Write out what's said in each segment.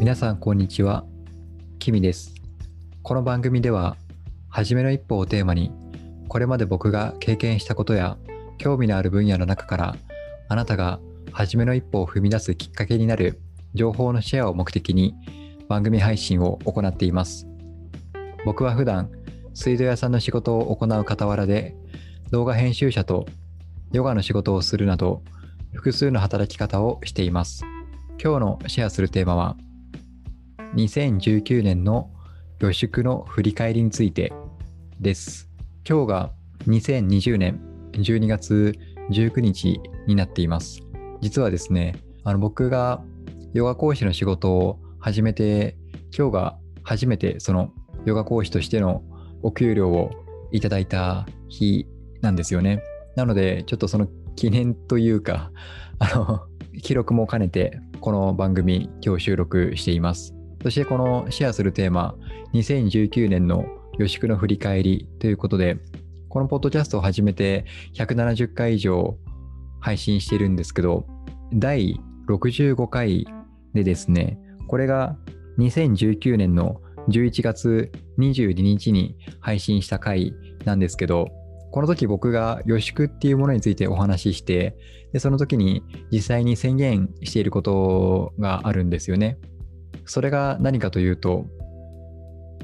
皆さんこんにちは。キミです。この番組では初めの一歩をテーマにこれまで僕が経験したことや興味のある分野の中からあなたが初めの一歩を踏み出すきっかけになる情報のシェアを目的に番組配信を行っています。僕は普段水道屋さんの仕事を行う傍らで動画編集者とヨガの仕事をするなど複数の働き方をしています。今日のシェアするテーマは2019年の予祝の振り返りについてです今日が2020年12月19日になっています実はですねあの僕がヨガ講師の仕事を始めて今日が初めてそのヨガ講師としてのお給料をいただいた日なんですよね。なので、ちょっとその記念というか、あの、記録も兼ねて、この番組、今日収録しています。そしてこのシェアするテーマ、2019年の予祝の振り返りということで、このポッドキャストを始めて170回以上配信しているんですけど、第65回でですね、これが2019年の11月22日に配信した回なんですけど、この時僕が予祝っていうものについてお話しして、でその時に実際に宣言していることがあるんですよね。それが何かというと、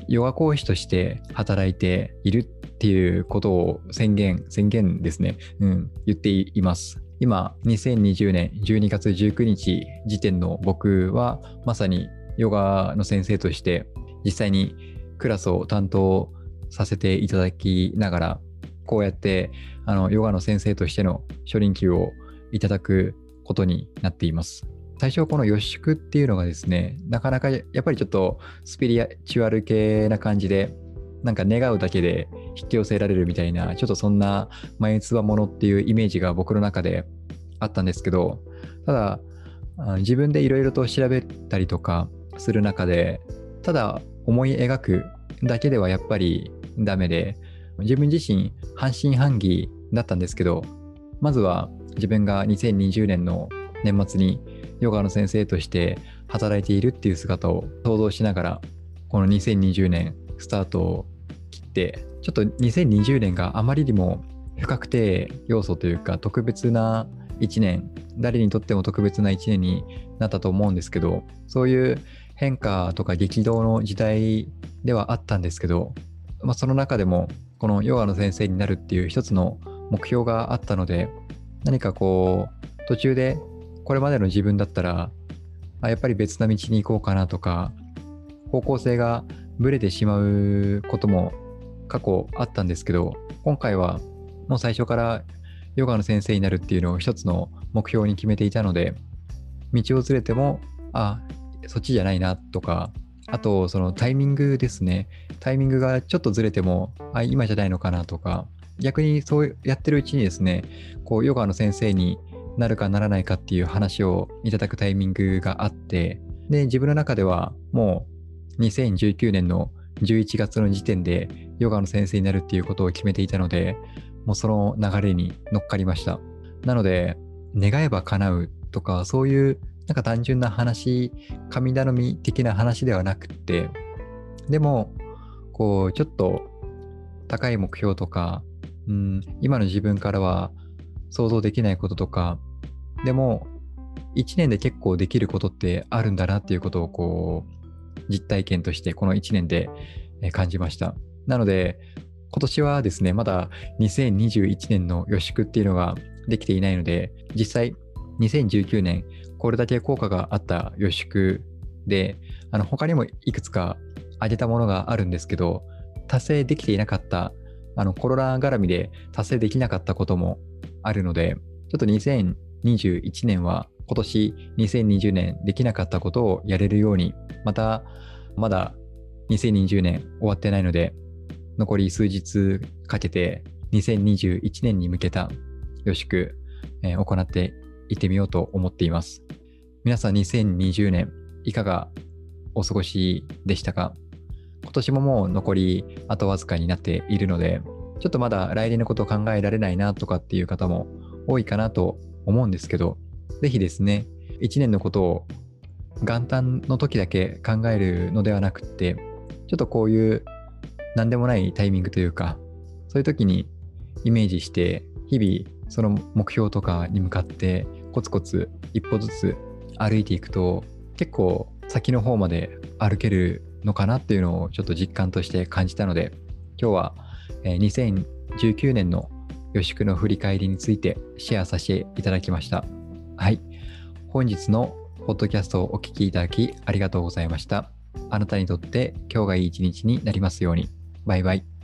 ヨガ講師として働いているっていうことを宣言、宣言ですね、うん、言っています。今、2020年12月19日時点の僕は、まさにヨガの先生として実際にクラスを担当させていただきながら、こうやってあのヨガの先生としての初任給をいただくことになっています。最初この予祝っていうのがですね、なかなかやっぱりちょっとスピリチュアル系な感じで、なんか願うだけで引き寄せられるみたいな、ちょっとそんな眉唾ものっていうイメージが僕の中であったんですけど、ただ、自分でいろいろと調べたりとかする中で、ただ思い描くだけではやっぱりダメで、自分自身半信半疑だったんですけど、まずは自分が2020年の年末にヨガの先生として働いているっていう姿を想像しながら、この2020年スタートを切って、ちょっと2020年があまりにも不確定要素というか特別な1年、誰にとっても特別な1年になったと思うんですけど、そういう変化とか激動の時代ではあったんですけど、まあ、その中でもこのヨガの先生になるっていう一つの目標があったので何かこう途中でこれまでの自分だったらあやっぱり別な道に行こうかなとか方向性がぶれてしまうことも過去あったんですけど今回はもう最初からヨガの先生になるっていうのを一つの目標に決めていたので道をずれてもあそっちじゃないなとか、あとそのタイミングですね。タイミングがちょっとずれても、あ、今じゃないのかなとか、逆にそうやってるうちにですね、こうヨガの先生になるかならないかっていう話をいただくタイミングがあって、で、自分の中ではもう2019年の11月の時点でヨガの先生になるっていうことを決めていたので、もうその流れに乗っかりました。なので、願えば叶うとか、そういうなんか単純な話、神頼み的な話ではなくって、でも、こう、ちょっと高い目標とか、うん、今の自分からは想像できないこととか、でも、1年で結構できることってあるんだなっていうことを、こう、実体験としてこの1年で感じました。なので、今年はですね、まだ2021年の予祝っていうのができていないので、実際2019年これだけ効果があった予祝で、あの他にもいくつか挙げたものがあるんですけど、達成できていなかった、あのコロナ絡みで達成できなかったこともあるので、ちょっと2021 21年は今年2020年できなかったことをやれるように、またまだ2020年終わってないので、残り数日かけて2021年に向けた予祝、えー、行って行ってみようと思っています。皆さん2020年いかがお過ごしでしたか？今年ももう残りあとわずかになっているので、ちょっとまだ来年のことを考えられないなとかっていう方も多いかなと思うんですけど、ぜひですね、1年のことを元旦の時だけ考えるのではなくってちょっとこういう何でもないタイミングというかそういう時にイメージして日々その目標とかに向かってコツコツ一歩ずつ歩いていくと結構先の方まで歩けるのかなっていうのをちょっと実感として感じたので今日は2019年の予宿の振り返りについてシェアさせていただきました。はい。本日のポッドキャストをお聴きいただきありがとうございました。あなたにとって今日がいい一日になりますように。バイバイ。